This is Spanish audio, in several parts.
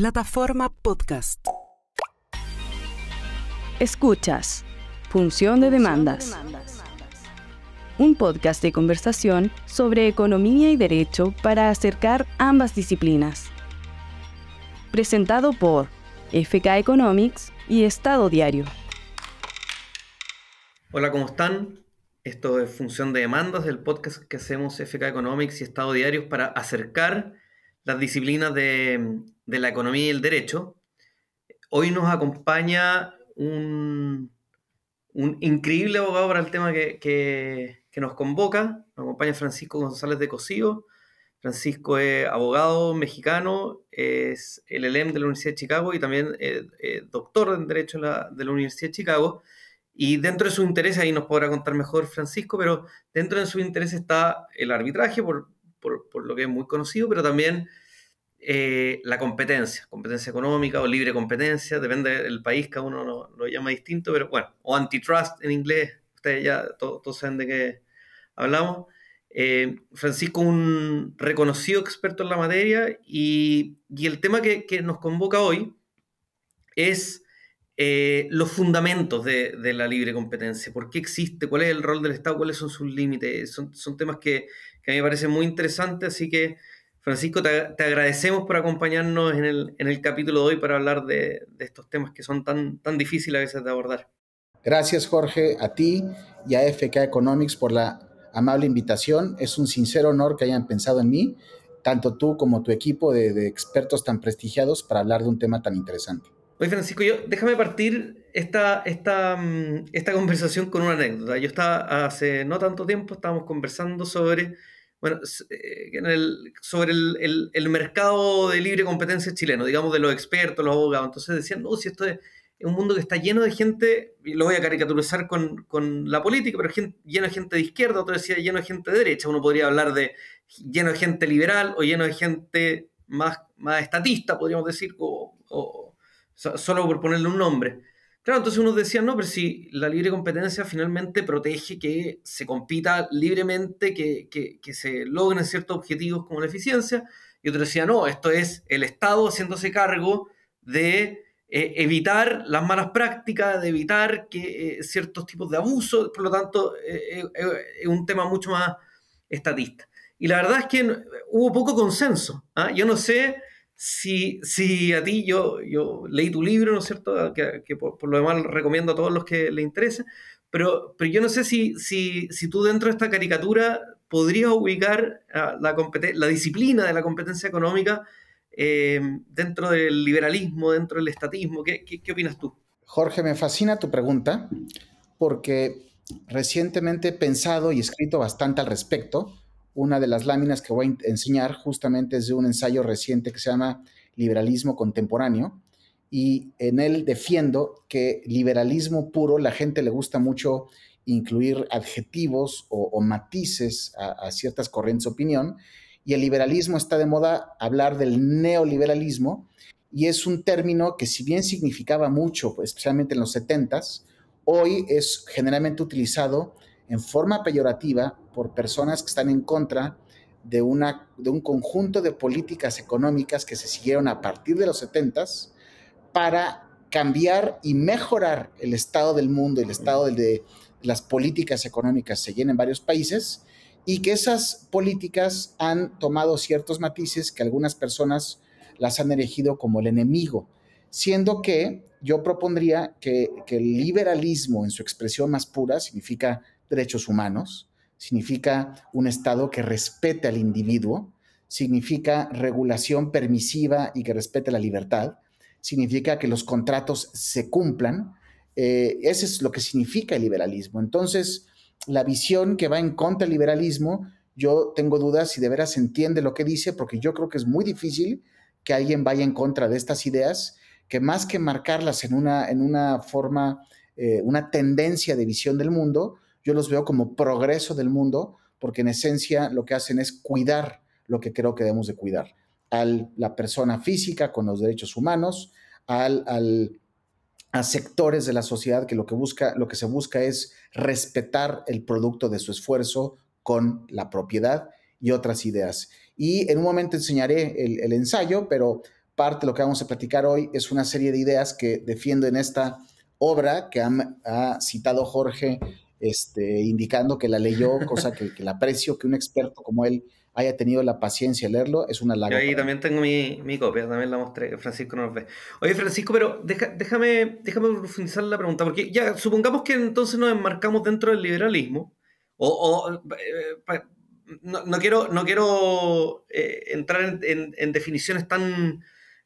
Plataforma Podcast. Escuchas. Función de demandas. Un podcast de conversación sobre economía y derecho para acercar ambas disciplinas. Presentado por FK Economics y Estado Diario. Hola, ¿cómo están? Esto es Función de Demandas, el podcast que hacemos FK Economics y Estado Diario para acercar las disciplinas de, la economía y el derecho. Hoy nos acompaña un, increíble abogado para el tema que, nos convoca. Nos acompaña Francisco González de Cosío. Francisco es abogado mexicano, es el ELEM de la Universidad de Chicago y también doctor en Derecho de la, de la Universidad de Chicago. Y dentro de su interés, ahí nos podrá contar mejor Francisco, pero dentro de su interés está el arbitraje, por, por, lo que es muy conocido, pero también eh, la competencia, competencia económica o libre competencia, depende del país, cada uno lo, llama distinto, pero bueno, o antitrust en inglés, ustedes ya todos, saben de qué hablamos. Eh, Francisco, un reconocido experto en la materia, y, el tema que, nos convoca hoy es eh, los fundamentos de, la libre competencia, por qué existe, cuál es el rol del Estado, cuáles son sus límites, son, son temas que, que a mí me parece muy interesante, así que Francisco, te, agradecemos por acompañarnos en el, en el, capítulo de hoy para hablar de, de, estos temas que son tan, tan difíciles a veces de abordar. Gracias Jorge, a ti y a FK Economics por la amable invitación. Es un sincero honor que hayan pensado en mí, tanto tú como tu equipo de, de expertos tan prestigiados para hablar de un tema tan interesante. Oye, Francisco, yo, déjame partir esta, esta, mm, esta conversación con una anécdota. Yo estaba hace no tanto tiempo, estábamos conversando sobre bueno, eh, sobre el, el, mercado de libre competencia chileno, digamos, de los expertos, los abogados. Entonces decían, no, si esto es, un mundo que está lleno de gente, y lo voy a caricaturizar con, con la política, pero lleno de gente de izquierda, otro decía lleno de gente de derecha. Uno podría hablar de lleno de gente liberal o lleno de gente más, más estatista, podríamos decir, o solo por ponerle un nombre. Claro, entonces unos decían, no, pero si la libre competencia finalmente protege que se compita libremente, que, que, se logren ciertos objetivos como la eficiencia, y otros decían, no, esto es el Estado haciéndose cargo de eh, evitar las malas prácticas, de evitar que eh, ciertos tipos de abusos, por lo tanto, eh, es un tema mucho más estatista. Y la verdad es que hubo poco consenso. ¿ah? Yo no sé si, si a ti yo, yo leí tu libro, ¿no es cierto? Que, por, lo demás recomiendo a todos los que le interese, pero, pero yo no sé si, si, si tú dentro de esta caricatura podrías ubicar la, la disciplina de la competencia económica eh, dentro del liberalismo, dentro del estatismo. ¿Qué, ¿Qué, qué, opinas tú? Jorge, me fascina tu pregunta porque recientemente he pensado y escrito bastante al respecto una de las láminas que voy a enseñar justamente es de un ensayo reciente que se llama Liberalismo Contemporáneo. Y en él defiendo que liberalismo puro, la gente le gusta mucho incluir adjetivos o, matices a, ciertas corrientes de opinión. Y el liberalismo está de moda hablar del neoliberalismo. Y es un término que si bien significaba mucho, especialmente en los 70s, hoy es generalmente utilizado en forma peyorativa por personas que están en contra de, una, de un conjunto de políticas económicas que se siguieron a partir de los 70 para cambiar y mejorar el estado del mundo, el estado de, las políticas económicas se en varios países y que esas políticas han tomado ciertos matices que algunas personas las han elegido como el enemigo, siendo que yo propondría que, que el liberalismo en su expresión más pura significa derechos humanos, significa un Estado que respete al individuo, significa regulación permisiva y que respete la libertad, significa que los contratos se cumplan. Eh, eso es lo que significa el liberalismo. Entonces, la visión que va en contra del liberalismo, yo tengo dudas si de veras entiende lo que dice, porque yo creo que es muy difícil que alguien vaya en contra de estas ideas, que más que marcarlas en una, en una forma, eh, una tendencia de visión del mundo, yo los veo como progreso del mundo, porque en esencia lo que hacen es cuidar lo que creo que debemos de cuidar, a la persona física con los derechos humanos, al, a sectores de la sociedad que lo que, busca, lo que se busca es respetar el producto de su esfuerzo con la propiedad y otras ideas. Y en un momento enseñaré el, el ensayo, pero parte de lo que vamos a platicar hoy es una serie de ideas que defiendo en esta obra que ha, citado Jorge, este, indicando que la leyó, cosa que, que la aprecio, que un experto como él haya tenido la paciencia de leerlo, es una larga. ahí también tengo mi, mi, copia, también la mostré, Francisco nos ve. Oye, Francisco, pero déjame, déjame profundizar la pregunta, porque ya, supongamos que entonces nos enmarcamos dentro del liberalismo, o, eh, no, quiero, no quiero eh, entrar en, definiciones tan,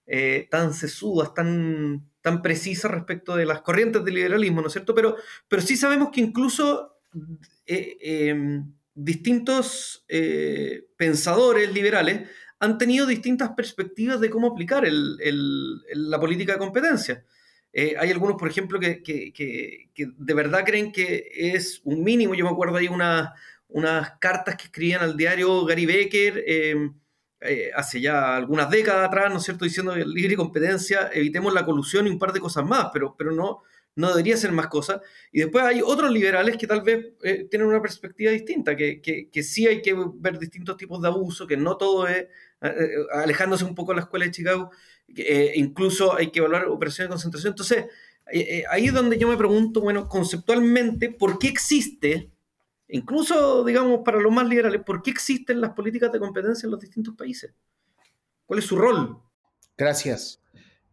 eh, tan sesudas, tan, tan precisas respecto de las corrientes del liberalismo, ¿no es cierto? Pero, pero sí sabemos que incluso em, distintos eh, pensadores liberales han tenido distintas perspectivas de cómo aplicar la política de competencia. Eh, hay algunos, por ejemplo, que, de verdad creen que es un mínimo. Yo me acuerdo ahí una, unas cartas que escribían al diario Gary Becker em, eh, hace ya algunas décadas atrás, ¿no es cierto?, diciendo que libre competencia, evitemos la colusión y un par de cosas más, pero, pero no, no debería ser más cosas. Y después hay otros liberales que tal vez eh, tienen una perspectiva distinta, que, que, sí hay que ver distintos tipos de abuso, que no todo es, eh, eh, alejándose un poco de la escuela de Chicago, incluso hay que evaluar operaciones de concentración. Entonces, ahí es donde yo me pregunto, bueno, conceptualmente, ¿por qué existe, incluso, digamos, para los más liberales, ¿por qué existen las políticas de competencia en los distintos países? ¿Cuál es su rol? Gracias.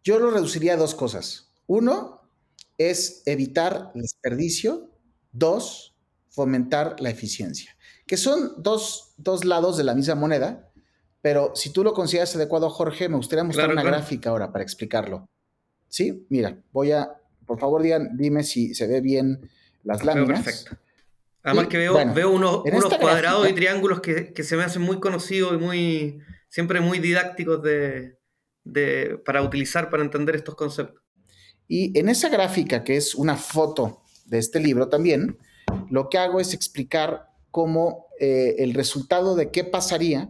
Yo lo reduciría a dos cosas. Uno, es evitar el desperdicio. Dos, fomentar la eficiencia. Que son dos, lados de la misma moneda, pero si tú lo consideras adecuado, Jorge, me gustaría mostrar una gráfica ahora para explicarlo. ¿Sí? Mira, voy a, por favor, digan, dime si se ve bien las láminas. Perfecto. Además que veo, veo unos, cuadrados y triángulos que, se me hacen muy conocidos y muy, siempre muy didácticos de, para utilizar, para entender estos conceptos. Y en esa gráfica, que es una foto de este libro también, lo que hago es explicar cómo eh, el resultado de qué pasaría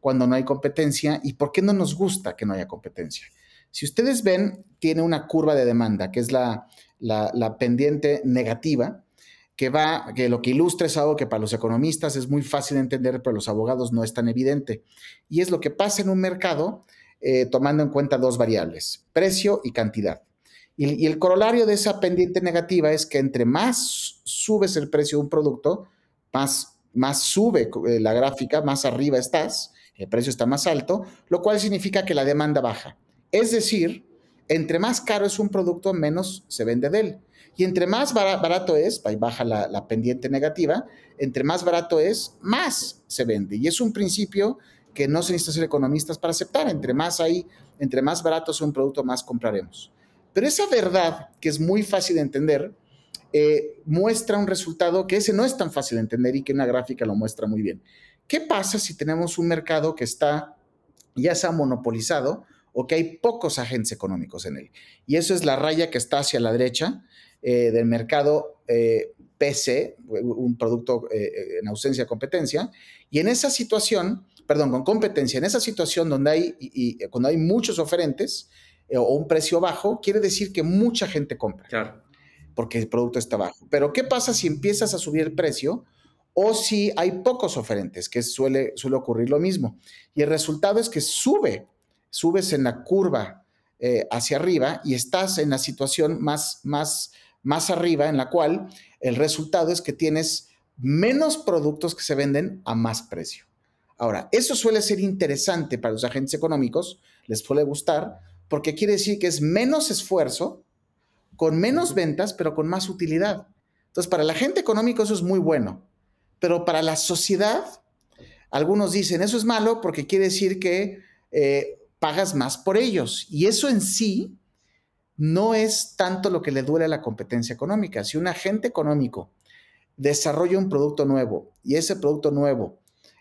cuando no hay competencia y por qué no nos gusta que no haya competencia. Si ustedes ven, tiene una curva de demanda, que es la, la, pendiente negativa, que va, que lo que ilustra es algo que para los economistas es muy fácil de entender, pero los abogados no es tan evidente. Y es lo que pasa en un mercado eh, tomando en cuenta dos variables, precio y cantidad. Y, el corolario de esa pendiente negativa es que entre más subes el precio de un producto, más, más sube eh, la gráfica, más arriba estás, el precio está más alto, lo cual significa que la demanda baja. Es decir, entre más caro es un producto, menos se vende de él. Y entre más barato es, ahí baja la, pendiente negativa, entre más barato es, más se vende. Y es un principio que no se necesita ser economistas para aceptar. Entre más hay, entre más barato es un producto, más compraremos. Pero esa verdad, que es muy fácil de entender, eh, muestra un resultado que ese no es tan fácil de entender y que una gráfica lo muestra muy bien. ¿Qué pasa si tenemos un mercado que está ya sea monopolizado o que hay pocos agentes económicos en él? Y eso es la raya que está hacia la derecha eh, del mercado eh, PC, un producto en ausencia de competencia. Y en esa situación, perdón, con competencia, en esa situación donde hay, y cuando hay muchos oferentes, eh, o un precio bajo, quiere decir que mucha gente compra. Claro. Porque el producto está bajo. Pero ¿qué pasa si empiezas a subir el precio o si hay pocos oferentes, que suele, suele ocurrir lo mismo? Y el resultado es que sube, subes en la curva eh, hacia arriba y estás en la situación más, más, más arriba en la cual el resultado es que tienes menos productos que se venden a más precio. Ahora, eso suele ser interesante para los agentes económicos, les suele gustar, porque quiere decir que es menos esfuerzo, con menos ventas, pero con más utilidad. Entonces, para la gente económico eso es muy bueno, pero para la sociedad, algunos dicen, eso es malo porque quiere decir que eh, pagas más por ellos. Y eso en sí no es tanto lo que le duele a la competencia económica. Si un agente económico desarrolla un producto nuevo y ese producto nuevo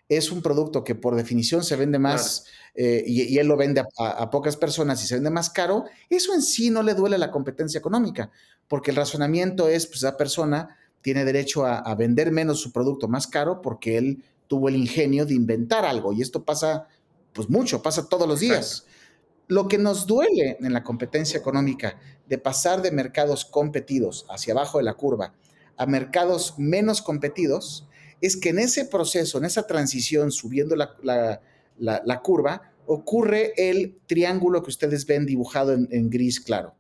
es un producto que por definición se vende más eh, y, él lo vende a, pocas personas y se vende más caro, eso en sí no le duele a la competencia económica, porque el razonamiento es, pues esa persona tiene derecho a, vender menos su producto más caro porque él tuvo el ingenio de inventar algo y esto pasa, pues mucho, pasa todos los días. Lo que nos duele en la competencia económica de pasar de mercados competidos hacia abajo de la curva a mercados menos competidos, es que en ese proceso, en esa transición, subiendo la, curva, ocurre el triángulo que ustedes ven dibujado en, gris claro.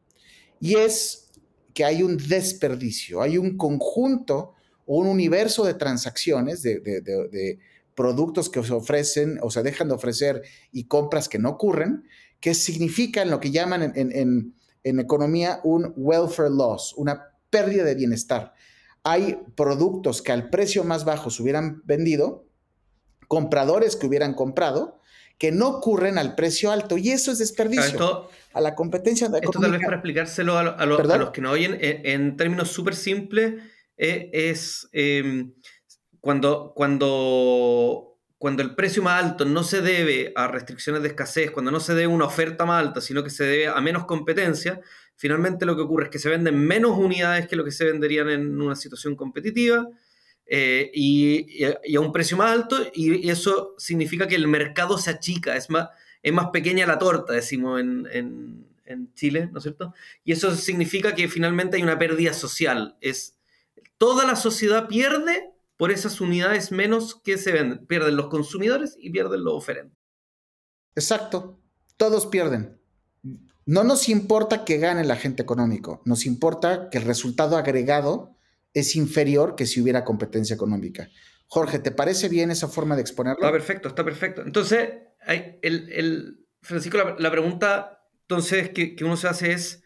Y es que hay un desperdicio, hay un conjunto o un universo de transacciones, de, productos que se ofrecen o se dejan de ofrecer y compras que no ocurren, que significan lo que llaman en, en economía un welfare loss, una pérdida de bienestar. Hay productos que al precio más bajo se hubieran vendido, compradores que hubieran comprado, que no ocurren al precio alto y eso es desperdicio. a la competencia de Esto tal vez para explicárselo a, los que no oyen, en, términos súper simples, eh, es em, cuando, cuando, cuando el precio más alto no se debe a restricciones de escasez, cuando no se debe a una oferta más alta, sino que se debe a menos competencia, finalmente lo que ocurre es que se venden menos unidades que lo que se venderían en una situación competitiva eh, y, a un precio más alto y, eso significa que el mercado se achica, es más, es más pequeña la torta, decimos en, en, Chile, ¿no es cierto? Y eso significa que finalmente hay una pérdida social, es toda la sociedad pierde por esas unidades menos que se venden, pierden los consumidores y pierden los oferentes. Exacto, todos pierden. No nos importa que gane el agente económico, nos importa que el resultado agregado es inferior que si hubiera competencia económica. Jorge, ¿te parece bien esa forma de exponerlo? Está perfecto, está perfecto. Entonces, el, Francisco, la, pregunta entonces que, uno se hace es,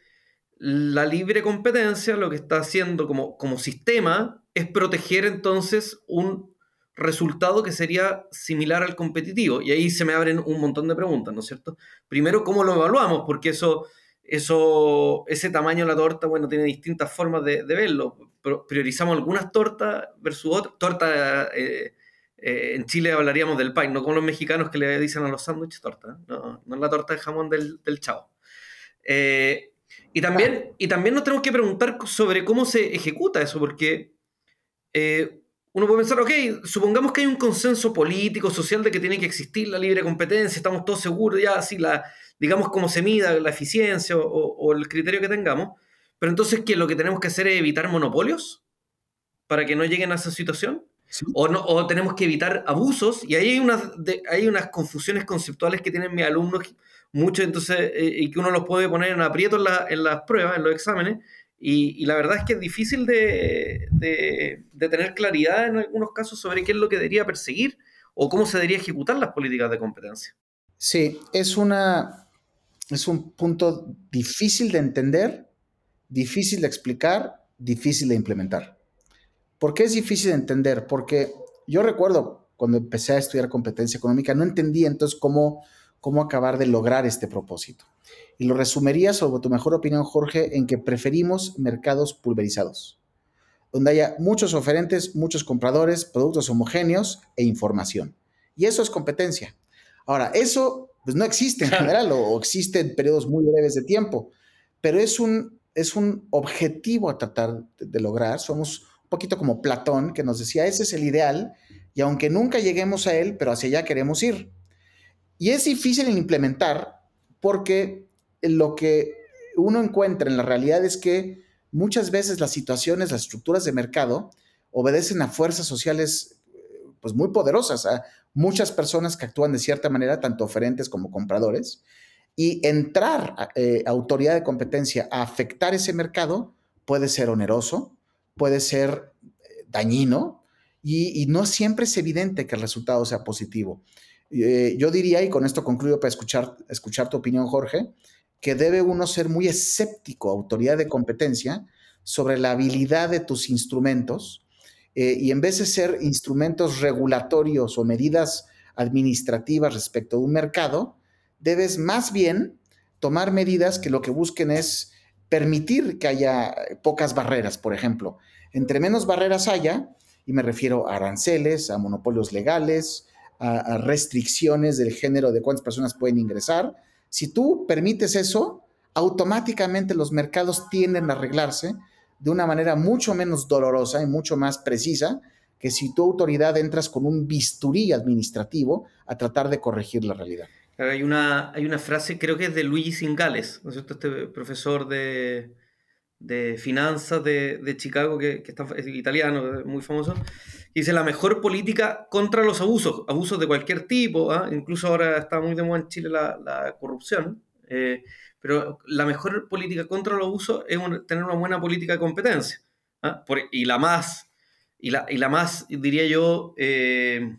la libre competencia lo que está haciendo como, como sistema es proteger entonces un resultado que sería similar al competitivo. Y ahí se me abren un montón de preguntas, ¿no es cierto? Primero, ¿cómo lo evaluamos? Porque eso, eso, ese tamaño de la torta, bueno, tiene distintas formas de, verlo. Priorizamos algunas tortas versus otras. Torta, eh, eh, en Chile hablaríamos del pie, no como los mexicanos que le dicen a los sándwiches torta, no, no es la torta de jamón del, del chavo. Eh, y, también, y también nos tenemos que preguntar sobre cómo se ejecuta eso, porque uno puede pensar, ok, supongamos que hay un consenso político, social de que tiene que existir la libre competencia, estamos todos seguros, ya así, la, digamos, cómo se mida la eficiencia o, el criterio que tengamos, pero entonces, ¿qué? ¿Lo que tenemos que hacer es evitar monopolios para que no lleguen a esa situación? O, no, o tenemos que evitar abusos, y ahí hay unas, hay unas confusiones conceptuales que tienen mis alumnos mucho, entonces, eh, y que uno los puede poner en aprieto en, en las pruebas, en los exámenes, y, la verdad es que es difícil de, tener claridad en algunos casos sobre qué es lo que debería perseguir o cómo se debería ejecutar las políticas de competencia. Sí, es, una, es un punto difícil de entender, difícil de explicar, difícil de implementar. ¿Por qué es difícil de entender? Porque yo recuerdo cuando empecé a estudiar competencia económica, no entendía entonces cómo, cómo acabar de lograr este propósito y lo resumiría sobre tu mejor opinión, Jorge, en que preferimos mercados pulverizados, donde haya muchos oferentes, muchos compradores, productos homogéneos e información. Y eso es competencia. Ahora, eso pues, no existe en general o, existe en periodos muy breves de tiempo, pero es un, es un objetivo a tratar de, lograr. Somos un poquito como Platón, que nos decía, ese es el ideal, y aunque nunca lleguemos a él, pero hacia allá queremos ir. Y es difícil en implementar porque lo que uno encuentra en la realidad es que muchas veces las situaciones, las estructuras de mercado obedecen a fuerzas sociales pues muy poderosas, a muchas personas que actúan de cierta manera, tanto oferentes como compradores, y entrar a, eh, autoridad de competencia a afectar ese mercado puede ser oneroso, puede ser eh, dañino, y, no siempre es evidente que el resultado sea positivo. Eh, yo diría, y con esto concluyo para escuchar, escuchar tu opinión, Jorge, que debe uno ser muy escéptico, autoridad de competencia, sobre la habilidad de tus instrumentos eh, y en vez de ser instrumentos regulatorios o medidas administrativas respecto a un mercado, debes más bien tomar medidas que lo que busquen es permitir que haya pocas barreras, por ejemplo. Entre menos barreras haya, y me refiero a aranceles, a monopolios legales, a restricciones del género de cuántas personas pueden ingresar, si tú permites eso, automáticamente los mercados tienden a arreglarse de una manera mucho menos dolorosa y mucho más precisa que si tu autoridad entras con un bisturí administrativo a tratar de corregir la realidad. Hay una, hay una frase, creo que es de Luigi Singales, ¿no es cierto? Este profesor de, finanzas de, Chicago, que, que está, es italiano, muy famoso, dice la mejor política contra los abusos, abusos de cualquier tipo, ¿ah? incluso ahora está muy de moda en Chile la, corrupción, eh, pero la mejor política contra los abusos es tener una buena política de competencia. ¿ah? y la más, y la, y la más, diría yo, eh,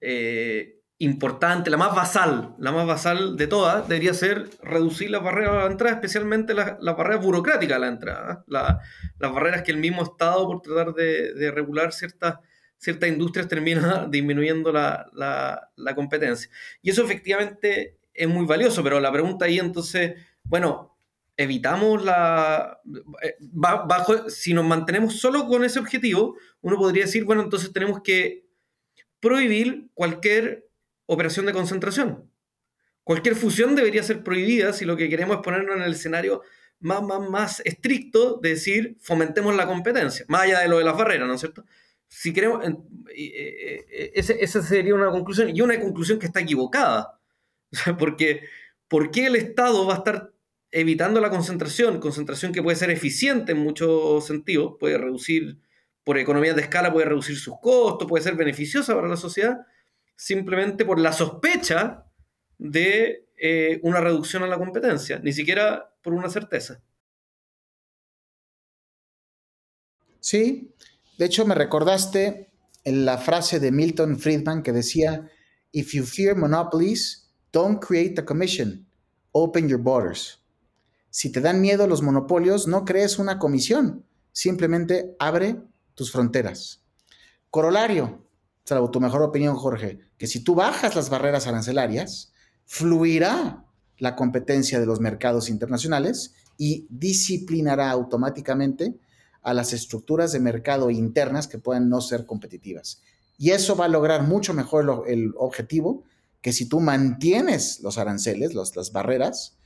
eh, importante, la más basal, la más basal de todas, debería ser reducir las barreras a la entrada, especialmente las, barreras burocráticas a la entrada, las barreras que el mismo Estado, por tratar de, regular ciertas, ciertas industrias, termina disminuyendo la, la, competencia. Y eso efectivamente es muy valioso, pero la pregunta ahí entonces, bueno, evitamos la... Eh, bajo, si nos mantenemos solo con ese objetivo, uno podría decir, bueno, entonces tenemos que prohibir cualquier operación de concentración. Cualquier fusión debería ser prohibida si lo que queremos es ponernos en el escenario más, más, más estricto de decir fomentemos la competencia, más allá de lo de las barreras, ¿no es cierto? Si queremos, eh, eh, esa sería una conclusión y una conclusión que está equivocada. Porque, ¿por qué el Estado va a estar evitando la concentración? Concentración que puede ser eficiente en muchos sentidos, puede reducir, por economías de escala, puede reducir sus costos, puede ser beneficiosa para la sociedad, simplemente por la sospecha de eh, una reducción a la competencia, ni siquiera por una certeza. Sí, de hecho me recordaste en la frase de Milton Friedman que decía, If you fear monopolies, don't create a commission, open your borders. Si te dan miedo los monopolios, no crees una comisión, simplemente abre tus fronteras. Corolario, salvo tu mejor opinión, Jorge, que si tú bajas las barreras arancelarias, fluirá la competencia de los mercados internacionales y disciplinará automáticamente a las estructuras de mercado internas que puedan no ser competitivas. Y eso va a lograr mucho mejor el, objetivo que si tú mantienes los aranceles, las barreras,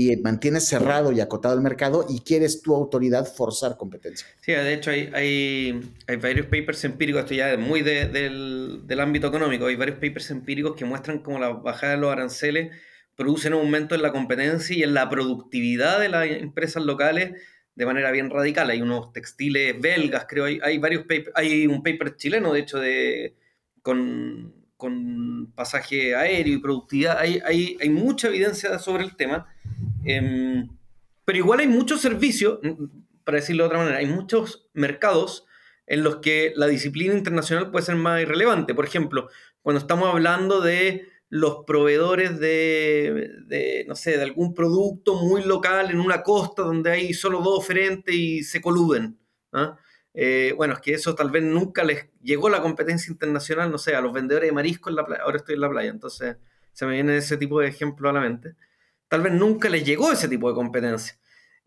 y mantienes cerrado y acotado el mercado y quieres tu autoridad forzar competencia. Sí, de hecho hay, hay, hay varios papers empíricos, esto ya es muy del, del, ámbito económico, hay varios papers empíricos que muestran cómo la bajada de los aranceles producen un aumento en la competencia y en la productividad de las empresas locales de manera bien radical. Hay unos textiles belgas, creo, hay, hay varios papers, hay un paper chileno, de hecho, de, con, con pasaje aéreo y productividad, hay, hay, hay mucha evidencia sobre el tema Em, pero igual hay muchos servicios, para decirlo de otra manera, hay muchos mercados en los que la disciplina internacional puede ser más irrelevante. Por ejemplo, cuando estamos hablando de los proveedores de, no sé, de algún producto muy local en una costa donde hay solo dos oferentes y se coluden. ¿ah? Eh, bueno, es que eso tal vez nunca les llegó la competencia internacional, no sé, a los vendedores de marisco en la playa. Ahora estoy en la playa, entonces se me viene ese tipo de ejemplo a la mente tal vez nunca les llegó ese tipo de competencia.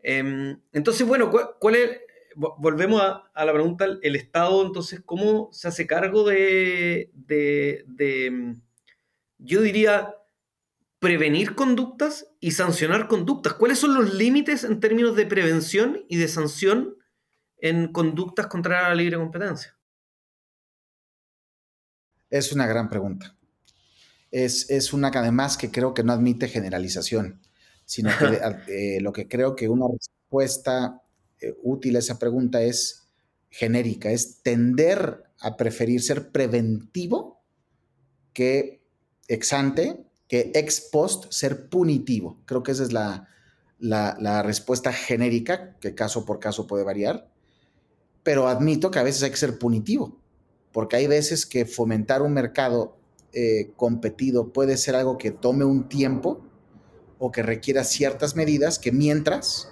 Em, entonces, bueno, ¿cuál, es? Volvemos a, la pregunta, el Estado, entonces, ¿cómo se hace cargo de, em, yo diría, prevenir conductas y sancionar conductas? ¿Cuáles son los límites en términos de prevención y de sanción en conductas contra la libre competencia? Es una gran pregunta es, una que además que creo que no admite generalización, sino que eh, lo que creo que una respuesta eh, útil a esa pregunta es genérica, es tender a preferir ser preventivo que ex ante, que ex post ser punitivo. Creo que esa es la, la respuesta genérica, que caso por caso puede variar, pero admito que a veces hay que ser punitivo, porque hay veces que fomentar un mercado eh, competido puede ser algo que tome un tiempo o que requiera ciertas medidas que mientras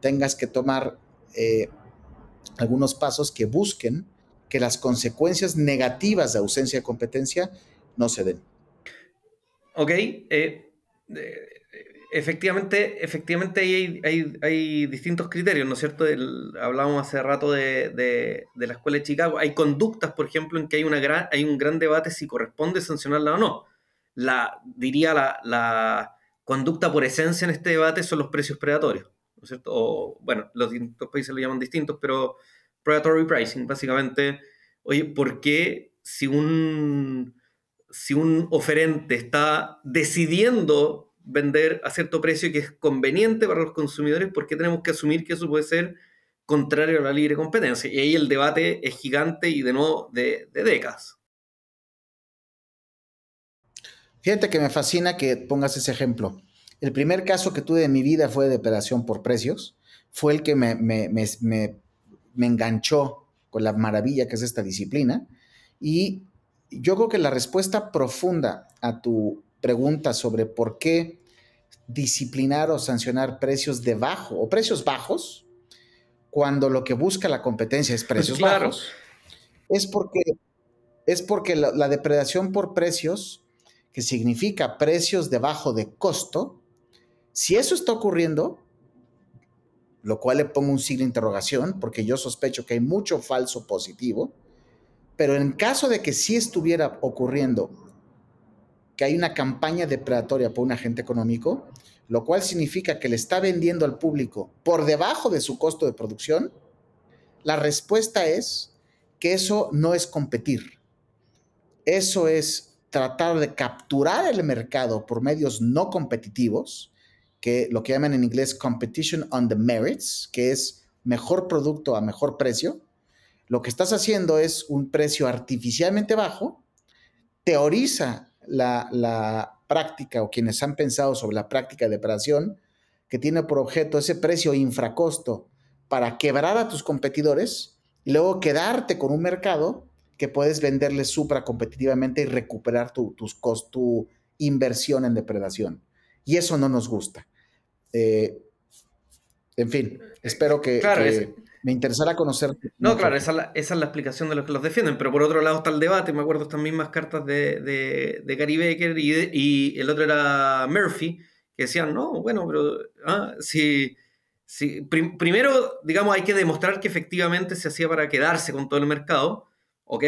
tengas que tomar eh, algunos pasos que busquen que las consecuencias negativas de ausencia de competencia no se den. Ok, eh, efectivamente, efectivamente hay, distintos criterios, ¿no es cierto? hablábamos hace rato de, la Escuela de Chicago. Hay conductas, por ejemplo, en que hay, una gran, hay un gran debate si corresponde sancionarla o no. La, diría la, conducta por esencia en este debate son los precios predatorios, ¿no es cierto? O, bueno, los distintos países lo llaman distintos, pero predatory pricing, básicamente, oye, ¿por qué si un, si un oferente está decidiendo vender a cierto precio que es conveniente para los consumidores, ¿por qué tenemos que asumir que eso puede ser contrario a la libre competencia. Y ahí el debate es gigante y de nuevo de, décadas. Fíjate que me fascina que pongas ese ejemplo. El primer caso que tuve en mi vida fue de depredación por precios. Fue el que me, me, me, me, enganchó con la maravilla que es esta disciplina. Y yo creo que la respuesta profunda a tu pregunta sobre por qué disciplinar o sancionar precios de bajo o precios bajos, cuando lo que busca la competencia es precios bajos, es porque, es porque la, depredación por precios, que significa precios debajo de costo, si eso está ocurriendo, lo cual le pongo un signo de interrogación, porque yo sospecho que hay mucho falso positivo, pero en caso de que sí estuviera ocurriendo que hay una campaña depredatoria por un agente económico, lo cual significa que le está vendiendo al público por debajo de su costo de producción, la respuesta es que eso no es competir. Eso es tratar de capturar el mercado por medios no competitivos, que lo que llaman en inglés competition on the merits, que es mejor producto a mejor precio. Lo que estás haciendo es un precio artificialmente bajo, teoriza la, la práctica o quienes han pensado sobre la práctica de operación que tiene por objeto ese precio infracosto para quebrar a tus competidores y luego quedarte con un mercado que puedes venderle supra competitivamente y recuperar tu, tus tu inversión en depredación. Y eso no nos gusta. Eh, en fin, espero que, me interesara conocer. No, claro, esa es, la, explicación de los que los defienden, pero por otro lado está el debate, me acuerdo estas mismas cartas de, de, Gary Baker y, el otro era Murphy, que decían, no, bueno, pero ah, si, si primero, digamos, hay que demostrar que efectivamente se hacía para quedarse con todo el mercado, ¿ok?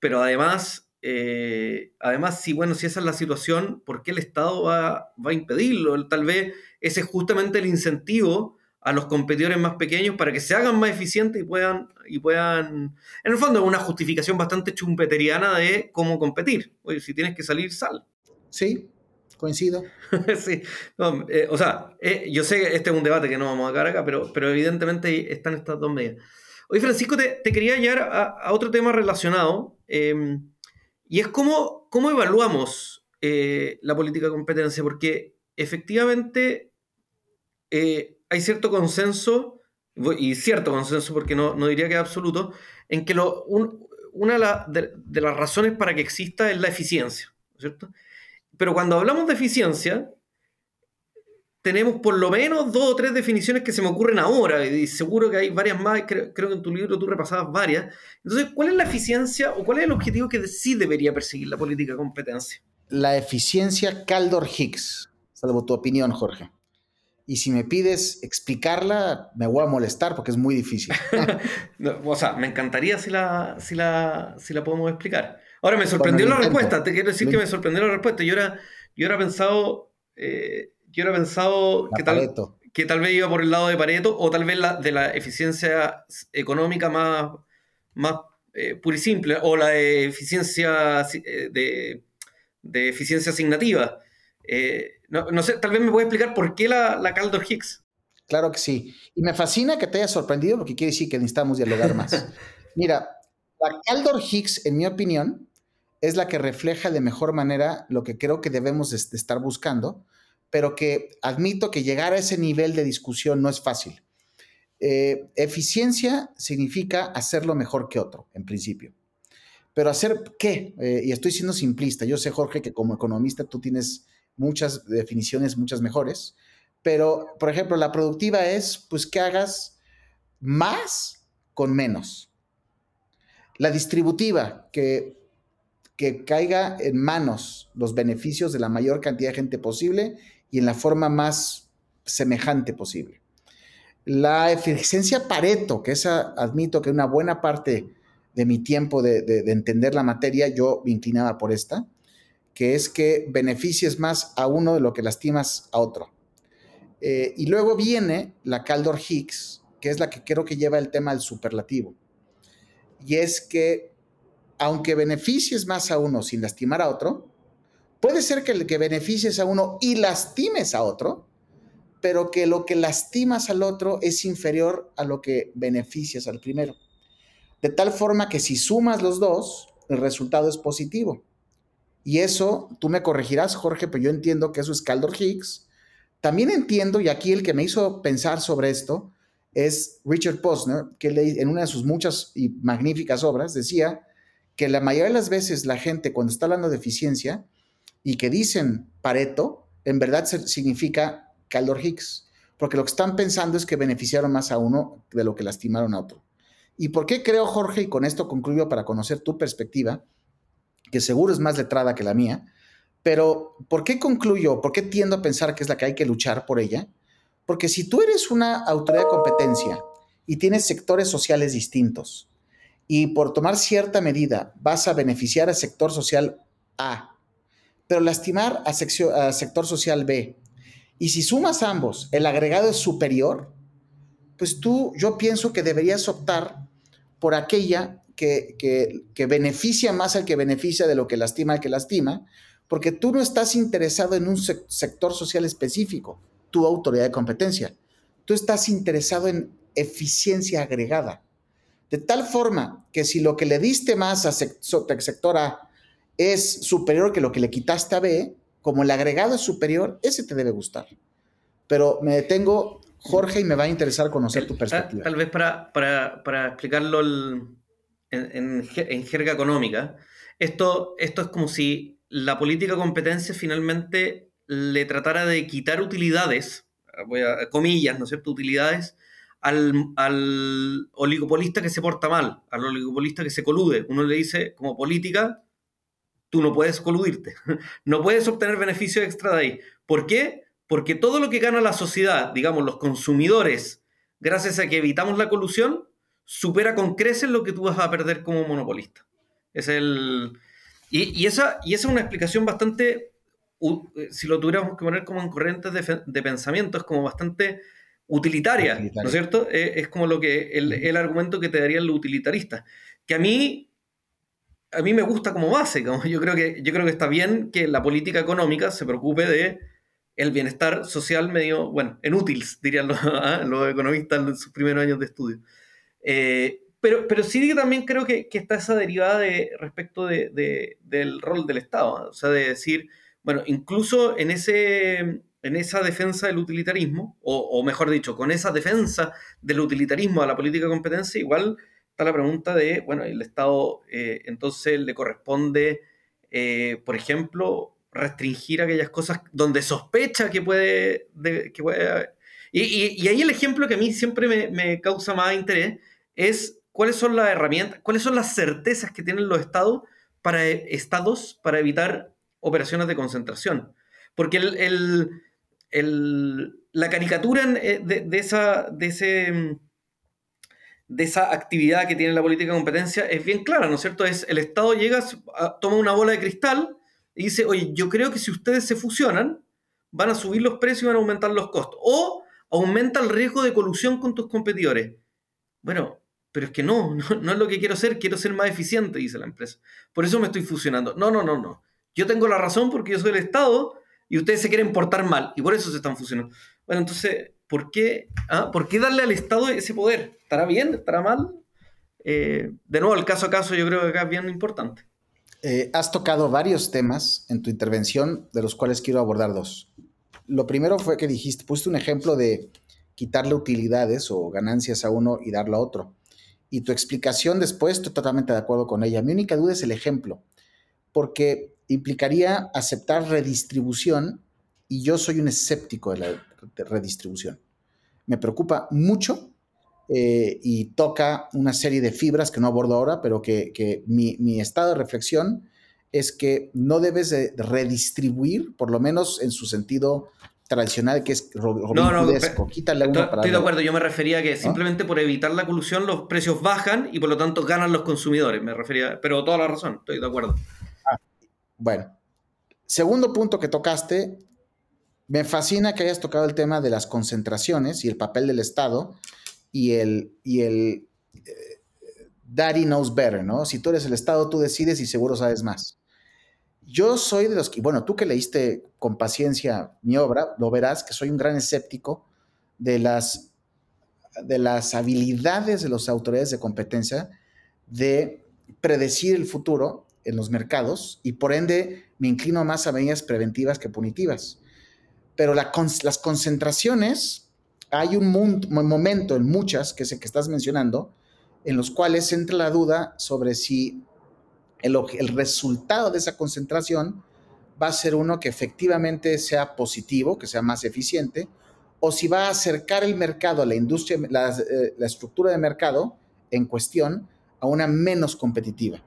Pero además, eh, además, si, bueno, si esa es la situación, ¿por qué el Estado va, va a impedirlo? Tal vez ese es justamente el incentivo a los competidores más pequeños para que se hagan más eficientes y puedan, y puedan, en el fondo es una justificación bastante chumpeteriana de cómo competir. Oye, si tienes que salir, sal. Sí, coincido. sí, eh, o sea, eh, yo sé que este es un debate que no vamos a cargar acá, pero, pero evidentemente están estas dos medidas. Oye, Francisco, te, quería llevar a, otro tema relacionado, em, y es cómo, cómo evaluamos eh, la política de competencia, porque efectivamente hay cierto consenso, y cierto consenso porque no, diría que es absoluto, en que una de, las razones para que exista es la eficiencia, ¿cierto? Pero cuando hablamos de eficiencia, tenemos por lo menos dos o tres definiciones que se me ocurren ahora, y seguro que hay varias más, creo, que en tu libro tú repasabas varias. Entonces, ¿cuál es la eficiencia o cuál es el objetivo que sí debería perseguir la política de competencia? La eficiencia Caldor-Higgs, salvo tu opinión, Jorge y si me pides explicarla, me voy a molestar porque es muy difícil. o sea, me encantaría si la, si la, si la podemos explicar. Ahora, me sorprendió la respuesta, te quiero decir que me sorprendió la respuesta. Yo era, yo era pensado, eh, yo era pensado que tal, que tal vez iba por el lado de Pareto o tal vez la, de la eficiencia económica más, más eh, pura y simple o la de eficiencia, eh, de, de eficiencia asignativa. Eh, no, sé, tal vez me puede explicar por qué la, la Caldor Higgs. Claro que sí. Y me fascina que te haya sorprendido porque quiere decir que necesitamos dialogar más. Mira, la Caldor Higgs, en mi opinión, es la que refleja de mejor manera lo que creo que debemos estar buscando, pero que admito que llegar a ese nivel de discusión no es fácil. Eh, eficiencia significa hacerlo mejor que otro, en principio. Pero hacer qué? Eh, y estoy siendo simplista. Yo sé, Jorge, que como economista tú tienes muchas definiciones, muchas mejores, pero, por ejemplo, la productiva es, pues, que hagas más con menos. La distributiva, que, que caiga en manos los beneficios de la mayor cantidad de gente posible y en la forma más semejante posible. La eficiencia Pareto, que esa admito que una buena parte de mi tiempo de, de entender la materia, yo me inclinaba por esta que es que beneficies más a uno de lo que lastimas a otro. Eh, y luego viene la Caldor Higgs, que es la que creo que lleva el tema del superlativo. Y es que, aunque beneficies más a uno sin lastimar a otro, puede ser que el que beneficies a uno y lastimes a otro, pero que lo que lastimas al otro es inferior a lo que beneficias al primero. De tal forma que si sumas los dos, el resultado es positivo. Y eso, tú me corregirás, Jorge, pero yo entiendo que eso es Caldor Higgs. También entiendo, y aquí el que me hizo pensar sobre esto es Richard Posner, que en una de sus muchas y magníficas obras decía que la mayoría de las veces la gente cuando está hablando de eficiencia y que dicen Pareto, en verdad significa Caldor Higgs, porque lo que están pensando es que beneficiaron más a uno de lo que lastimaron a otro. ¿Y por qué creo, Jorge, y con esto concluyo para conocer tu perspectiva, que seguro es más letrada que la mía, pero ¿por qué concluyo, por qué tiendo a pensar que es la que hay que luchar por ella? Porque si tú eres una autoridad de competencia y tienes sectores sociales distintos y por tomar cierta medida vas a beneficiar al sector social A, pero lastimar al sector social B, y si sumas ambos, el agregado es superior, pues tú, yo pienso que deberías optar por aquella que, que, beneficia más al que beneficia de lo que lastima al que lastima, porque tú no estás interesado en un sector social específico, tu autoridad de competencia. Tú estás interesado en eficiencia agregada. De tal forma que si lo que le diste más a sector A es superior que lo que le quitaste a B, como el agregado es superior, ese te debe gustar. Pero me detengo, Jorge, y me va a interesar conocer tu perspectiva. Tal, vez para, para, explicarlo en, en, jerga económica, esto, esto es como si la política competencia finalmente le tratara de quitar utilidades, voy a, comillas, ¿no es cierto?, utilidades al, al, oligopolista que se porta mal, al oligopolista que se colude. Uno le dice, como política, tú no puedes coludirte, no puedes obtener beneficio extra de ahí. ¿Por qué? Porque todo lo que gana la sociedad, digamos, los consumidores, gracias a que evitamos la colusión, supera con creces lo que tú vas a perder como monopolista. Es el, y, esa, y esa es una explicación bastante, si lo tuviéramos que poner como en corrientes de, pensamiento, es como bastante utilitaria, ¿no es cierto? Es, es, como lo que el, el, argumento que te daría el utilitarista. Que a mí, a mí me gusta como base, como yo, creo que, yo creo que está bien que la política económica se preocupe de el bienestar social medio, bueno, en útiles, dirían los, ¿ah? los economistas en sus primeros años de estudio. Eh, pero, pero sí también creo que, que está esa derivada de, respecto de, del rol del Estado. O sea, de decir, bueno, incluso en, ese, en esa defensa del utilitarismo, o, mejor dicho, con esa defensa del utilitarismo a la política de competencia, igual está la pregunta de, bueno, el Estado eh, entonces le corresponde, eh, por ejemplo, restringir aquellas cosas donde sospecha que puede... que puede y, y, ahí el ejemplo que a mí siempre me, me causa más interés es cuáles son las herramientas, cuáles son las certezas que tienen los estados para, estados para evitar operaciones de concentración. Porque la caricatura eh, de, esa, de, ese, de esa actividad que tiene la política de competencia es bien clara, ¿no es cierto? Es el Estado llega, toma una bola de cristal y dice, oye, yo creo que si ustedes se fusionan, van a subir los precios y van a aumentar los costos. O aumenta el riesgo de colusión con tus competidores. Bueno, pero es que no, no, es lo que quiero ser, quiero ser más eficiente, dice la empresa. Por eso me estoy fusionando. No, no, no, no. Yo tengo la razón porque yo soy el Estado y ustedes se quieren portar mal y por eso se están fusionando. Bueno, entonces, ¿por qué, ah, ¿por qué darle al Estado ese poder? ¿Estará bien? ¿Estará mal? Eh, de nuevo, el caso a caso yo creo que acá es bien importante. Eh, has tocado varios temas en tu intervención, de los cuales quiero abordar dos. Lo primero fue que dijiste, pusiste un ejemplo de quitarle utilidades o ganancias a uno y darlo a otro y tu explicación después, estoy totalmente de acuerdo con ella. Mi única duda es el ejemplo, porque implicaría aceptar redistribución y yo soy un escéptico de la redistribución. Me preocupa mucho eh, y toca una serie de fibras que no abordo ahora, pero que, mi, mi, estado de reflexión es que no debes de redistribuir, por lo menos en su sentido tradicional que es Robin no, no, Quítale uno para Estoy de acuerdo, yo me refería a que simplemente por evitar la colusión los precios bajan y por lo tanto ganan los consumidores, me refería, pero toda la razón, estoy de acuerdo. Ah, bueno, segundo punto que tocaste, me fascina que hayas tocado el tema de las concentraciones y el papel del Estado y el, y el eh, Daddy knows better, ¿no? Si tú eres el Estado, tú decides y seguro sabes más. Yo soy de los que, bueno, tú que leíste con paciencia mi obra, lo verás que soy un gran escéptico de las, de las habilidades de las autoridades de competencia de predecir el futuro en los mercados y por ende me inclino más a medidas preventivas que punitivas. Pero las concentraciones, hay un momento en muchas, que es el que estás mencionando, en los cuales entra la duda sobre si el, resultado de esa concentración va a ser uno que efectivamente sea positivo, que sea más eficiente, o si va a acercar el mercado, la industria, la, eh, la estructura de mercado en cuestión a una menos competitiva.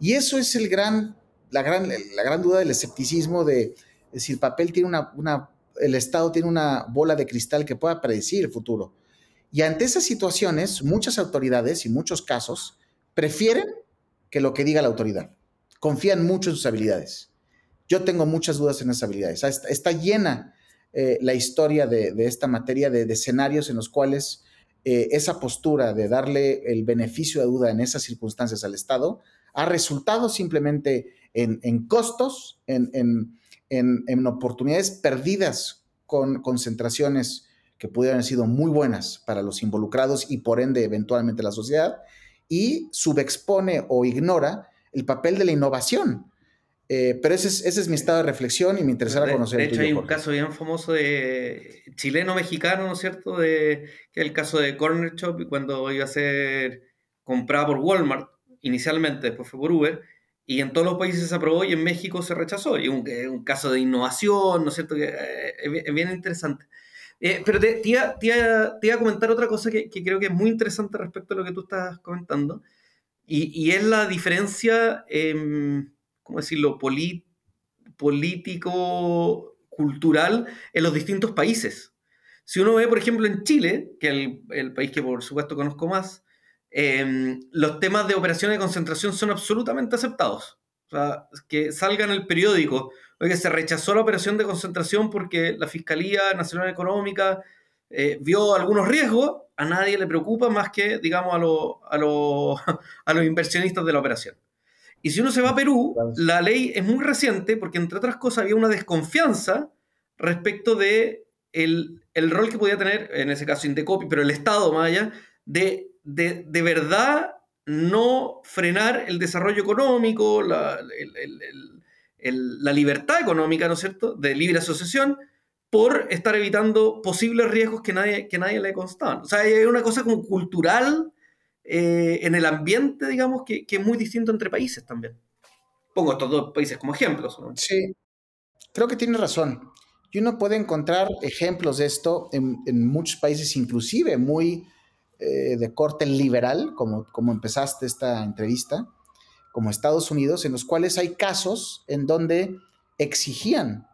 Y eso es el gran, la, gran, la gran duda del escepticismo de, si el papel tiene una, una, el Estado tiene una bola de cristal que pueda predecir el futuro. Y ante esas situaciones, muchas autoridades y muchos casos prefieren que lo que diga la autoridad. Confían mucho en sus habilidades. Yo tengo muchas dudas en esas habilidades. Está, llena eh, la historia de, esta materia de, escenarios en los cuales eh, esa postura de darle el beneficio de duda en esas circunstancias al Estado ha resultado simplemente en, costos, en, en, oportunidades perdidas con concentraciones que pudieran haber sido muy buenas para los involucrados y por ende eventualmente la sociedad, y subexpone o ignora el papel de la innovación. Eh, pero ese es, ese es, mi estado de reflexión y me interesaba conocer. De hecho, hay un caso bien famoso de chileno-mexicano, ¿no es cierto? De, que es el caso de Corner Shop, cuando iba a ser comprada por Walmart inicialmente, después fue por Uber, y en todos los países se aprobó y en México se rechazó. Y un, un caso de innovación, ¿no es cierto? Que eh, es bien interesante. Eh, pero te, iba, a comentar otra cosa que, creo que es muy interesante respecto a lo que tú estás comentando, y, es la diferencia, eh, ¿cómo decirlo?, político-cultural en los distintos países. Si uno ve, por ejemplo, en Chile, que es el, país que por supuesto conozco más, em, los temas de operaciones de concentración son absolutamente aceptados. O sea, que salga en el periódico Oye, se rechazó la operación de concentración porque la Fiscalía Nacional Económica eh, vio algunos riesgos, a nadie le preocupa más que, digamos, a, a, los inversionistas de la operación. Y si uno se va a Perú, la ley es muy reciente porque, entre otras cosas, había una desconfianza respecto de el, rol que podía tener, en ese caso Indecopi, pero el Estado, más allá, de, de, de verdad no frenar el desarrollo económico, la, el, la libertad económica, ¿no es cierto?, de libre asociación por estar evitando posibles riesgos que nadie, que nadie le constaban. O sea, hay una cosa como cultural eh, en el ambiente, digamos, que, es muy distinto entre países también. Pongo estos dos países como ejemplos. Sí, creo que tiene razón. Y uno puede encontrar ejemplos de esto en, muchos países, inclusive muy eh, de corte liberal, como, como empezaste esta entrevista como Estados Unidos, en los cuales hay casos en donde exigían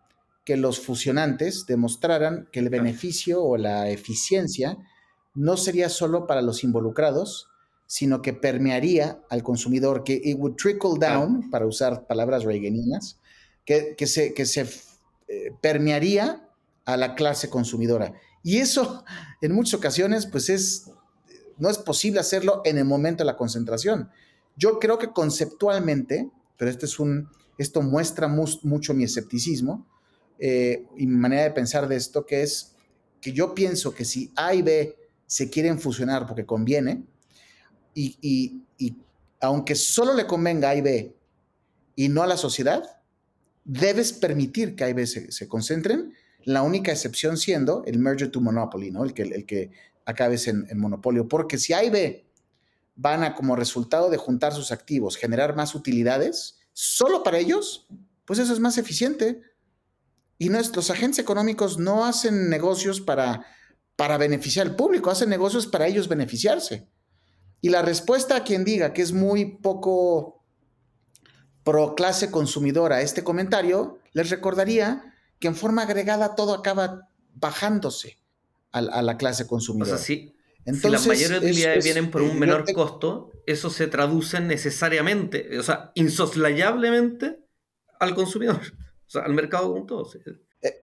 que los fusionantes demostraran que el beneficio o la eficiencia no sería solo para los involucrados, sino que permearía al consumidor, que it would trickle down, para usar palabras reaganinas, que, que se, que se eh, permearía a la clase consumidora. Y eso, en muchas ocasiones, pues es, no es posible hacerlo en el momento de la concentración. Yo creo que conceptualmente, pero este es un, esto muestra mucho mi escepticismo eh, y mi manera de pensar de esto, que es que yo pienso que si A y B se quieren fusionar porque conviene, y, aunque solo le convenga a y B y no a la sociedad, debes permitir que A y B se, concentren, la única excepción siendo el merger to monopoly, ¿no? el, que, el que acabes en monopolio, porque si A y B van a, como resultado de juntar sus activos, generar más utilidades, solo para ellos, pues eso es más eficiente. Y nuestros agentes económicos no hacen negocios para, para beneficiar al público, hacen negocios para ellos beneficiarse. Y la respuesta a quien diga que es muy poco pro clase consumidora este comentario, les recordaría que en forma agregada todo acaba bajándose a, la clase consumidora. sí, si las mayores utilidades vienen por un menor costo, eso se traduce necesariamente, o sea, insoslayablemente al consumidor, o sea, al mercado con todo. Eh,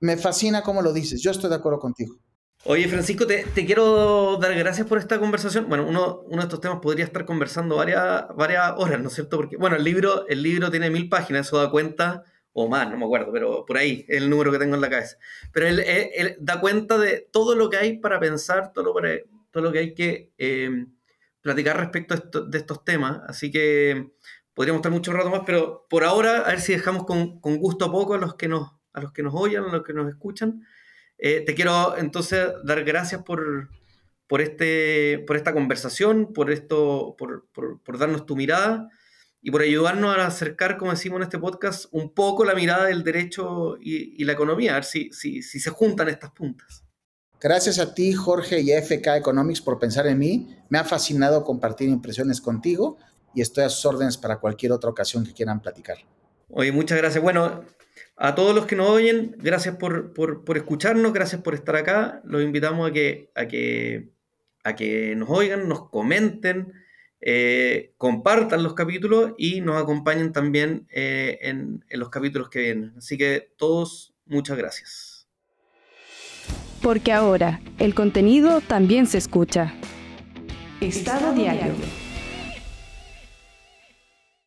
me fascina cómo lo dices, yo estoy de acuerdo contigo. Oye, Francisco, te, quiero dar gracias por esta conversación. Bueno, uno, uno, de estos temas podría estar conversando varias, varias horas, ¿no es cierto? Porque, bueno, el libro, el libro tiene mil páginas, eso da cuenta, o más, no me acuerdo, pero por ahí, el número que tengo en la cabeza. Pero él, da cuenta de todo lo que hay para pensar, todo lo, todo lo que hay que eh, platicar respecto de estos temas. Así que podríamos estar mucho rato más, pero por ahora, a ver si dejamos con, con gusto a poco a los que nos, a los que nos oyen, a los que nos escuchan. Eh, te quiero entonces dar gracias por, por, este, por esta conversación, por, esto, por, por, darnos tu mirada y por ayudarnos a acercar, como decimos en este podcast, un poco la mirada del derecho y, la economía, a ver si, si, si, se juntan estas puntas. Gracias a ti, Jorge, y a FK Economics por pensar en mí. Me ha fascinado compartir impresiones contigo y estoy a sus órdenes para cualquier otra ocasión que quieran platicar. Oye, muchas gracias. Bueno, a todos los que nos oyen, gracias por, escucharnos, gracias por estar acá. Los invitamos a que, a que, a que nos oigan, nos comenten, eh, compartan los capítulos y nos acompañen también eh, en, en los capítulos que vienen. Así que todos, muchas gracias. Porque ahora el contenido también se escucha. Estado diario.